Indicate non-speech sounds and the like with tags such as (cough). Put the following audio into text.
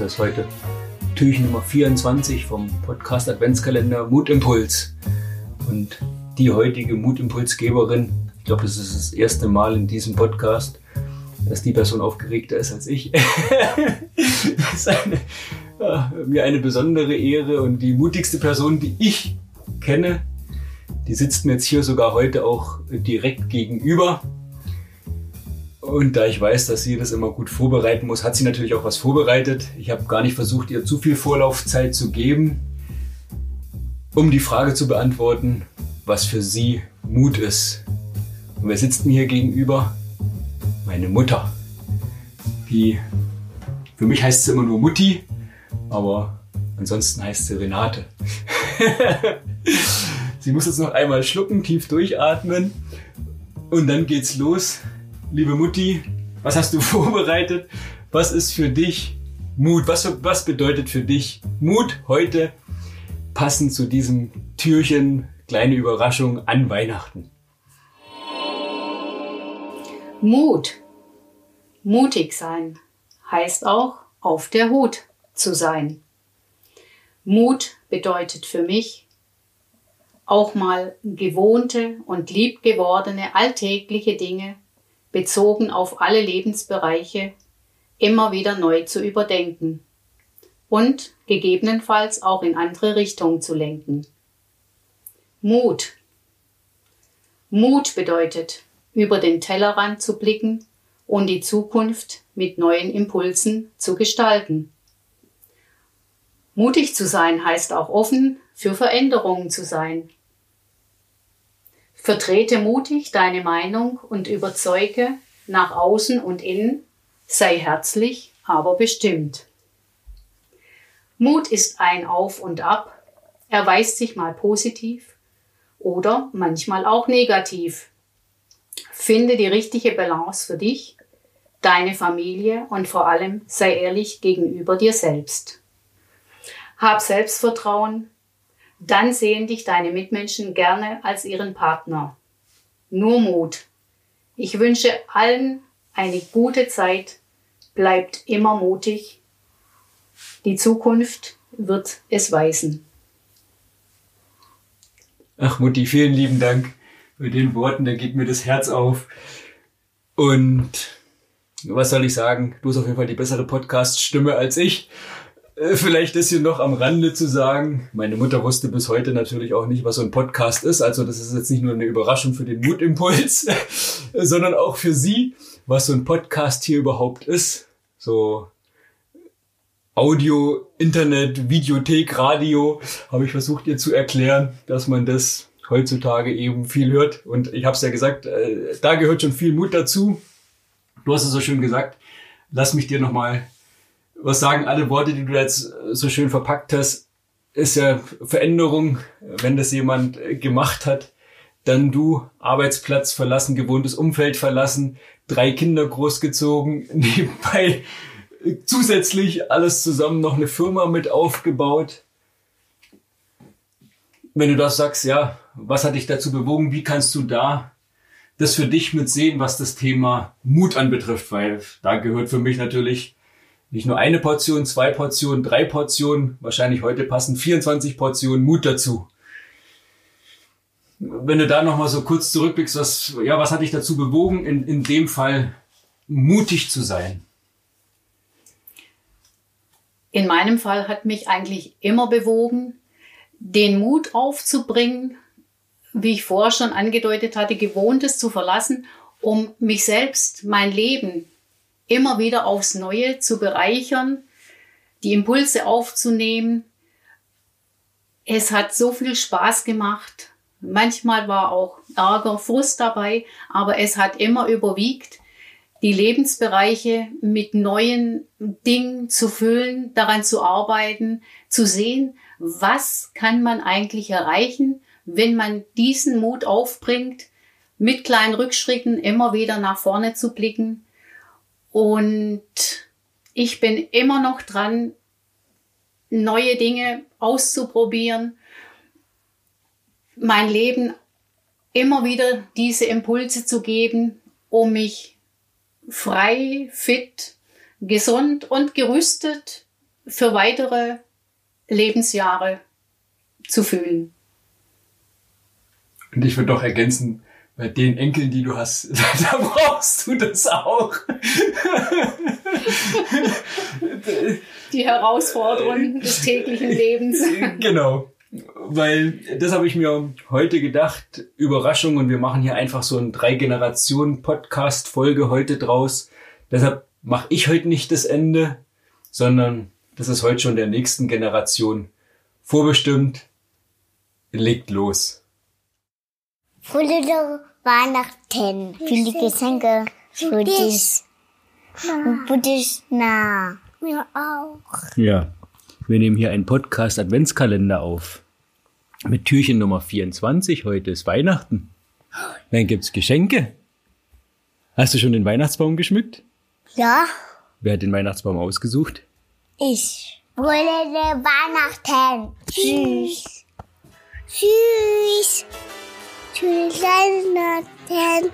Das ist heute Türchen Nummer 24 vom Podcast Adventskalender Mutimpuls. Und die heutige Mutimpulsgeberin, ich glaube, das ist das erste Mal in diesem Podcast, dass die Person aufgeregter ist als ich. (laughs) das ist eine, ja, mir eine besondere Ehre und die mutigste Person, die ich kenne, die sitzt mir jetzt hier sogar heute auch direkt gegenüber. Und da ich weiß, dass sie das immer gut vorbereiten muss, hat sie natürlich auch was vorbereitet. Ich habe gar nicht versucht, ihr zu viel Vorlaufzeit zu geben, um die Frage zu beantworten, was für sie Mut ist. Und wer sitzt mir hier gegenüber? Meine Mutter. Die, für mich heißt sie immer nur Mutti, aber ansonsten heißt sie Renate. (laughs) sie muss jetzt noch einmal schlucken, tief durchatmen und dann geht's los liebe Mutti, was hast du (laughs) vorbereitet? Was ist für dich Mut? Was, was bedeutet für dich Mut heute passend zu diesem Türchen, kleine Überraschung an Weihnachten? Mut. Mutig sein heißt auch auf der Hut zu sein. Mut bedeutet für mich auch mal gewohnte und liebgewordene alltägliche Dinge bezogen auf alle Lebensbereiche, immer wieder neu zu überdenken und gegebenenfalls auch in andere Richtungen zu lenken. Mut. Mut bedeutet, über den Tellerrand zu blicken und die Zukunft mit neuen Impulsen zu gestalten. Mutig zu sein heißt auch offen für Veränderungen zu sein Vertrete mutig deine Meinung und überzeuge nach außen und innen, sei herzlich, aber bestimmt. Mut ist ein Auf und Ab, erweist sich mal positiv oder manchmal auch negativ. Finde die richtige Balance für dich, deine Familie und vor allem sei ehrlich gegenüber dir selbst. Hab Selbstvertrauen, dann sehen dich deine Mitmenschen gerne als ihren Partner. Nur Mut. Ich wünsche allen eine gute Zeit. Bleibt immer mutig. Die Zukunft wird es weisen. Ach Mutti, vielen lieben Dank für den Worten. Da geht mir das Herz auf. Und was soll ich sagen? Du hast auf jeden Fall die bessere Podcast-Stimme als ich. Äh, vielleicht ist hier noch am Rande zu sagen, meine Mutter wusste bis heute natürlich auch nicht, was so ein Podcast ist. Also das ist jetzt nicht nur eine Überraschung für den Mutimpuls, (laughs) sondern auch für sie, was so ein Podcast hier überhaupt ist. So Audio, Internet, Videothek, Radio, habe ich versucht ihr zu erklären, dass man das heutzutage eben viel hört. Und ich habe es ja gesagt, äh, da gehört schon viel Mut dazu. Du hast es so schön gesagt. Lass mich dir nochmal was sagen alle Worte, die du jetzt so schön verpackt hast, ist ja Veränderung, wenn das jemand gemacht hat, dann du Arbeitsplatz verlassen, gewohntes Umfeld verlassen, drei Kinder großgezogen, (laughs) nebenbei zusätzlich alles zusammen noch eine Firma mit aufgebaut. Wenn du das sagst, ja, was hat dich dazu bewogen? Wie kannst du da das für dich mit sehen, was das Thema Mut anbetrifft? Weil da gehört für mich natürlich nicht nur eine Portion, zwei Portionen, drei Portionen, wahrscheinlich heute passen 24 Portionen Mut dazu. Wenn du da nochmal so kurz zurückblickst, was, ja, was hat dich dazu bewogen, in, in dem Fall mutig zu sein? In meinem Fall hat mich eigentlich immer bewogen, den Mut aufzubringen, wie ich vorher schon angedeutet hatte, Gewohntes zu verlassen, um mich selbst, mein Leben, immer wieder aufs Neue zu bereichern, die Impulse aufzunehmen. Es hat so viel Spaß gemacht. Manchmal war auch Ärger, Frust dabei, aber es hat immer überwiegt, die Lebensbereiche mit neuen Dingen zu füllen, daran zu arbeiten, zu sehen, was kann man eigentlich erreichen, wenn man diesen Mut aufbringt, mit kleinen Rückschritten immer wieder nach vorne zu blicken und ich bin immer noch dran, neue Dinge auszuprobieren, mein Leben immer wieder diese Impulse zu geben, um mich frei, fit, gesund und gerüstet für weitere Lebensjahre zu fühlen. Und ich würde doch ergänzen, bei den Enkeln, die du hast, (laughs) da brauchst du das auch. Die Herausforderungen des täglichen Lebens. (laughs) Genau. Weil das habe ich mir heute gedacht, Überraschung, und wir machen hier einfach so ein Drei-Generationen-Podcast-Folge heute draus. Deshalb mache ich heute nicht das Ende, sondern das ist heute schon der nächsten Generation vorbestimmt. Legt los. Fröhliche Weihnachten. Viele Geschenke für dich. Und für dich nah. Mir auch. Ja, wir nehmen hier einen Podcast Adventskalender auf. Mit Türchen Nummer 24. Heute ist Weihnachten. Dann gibt's Geschenke. Hast du schon den Weihnachtsbaum geschmückt? Ja, Wer hat den Weihnachtsbaum ausgesucht? ich. Fröhliche Weihnachten. Tschüss. Tschüss. Tschüss Weihnachten.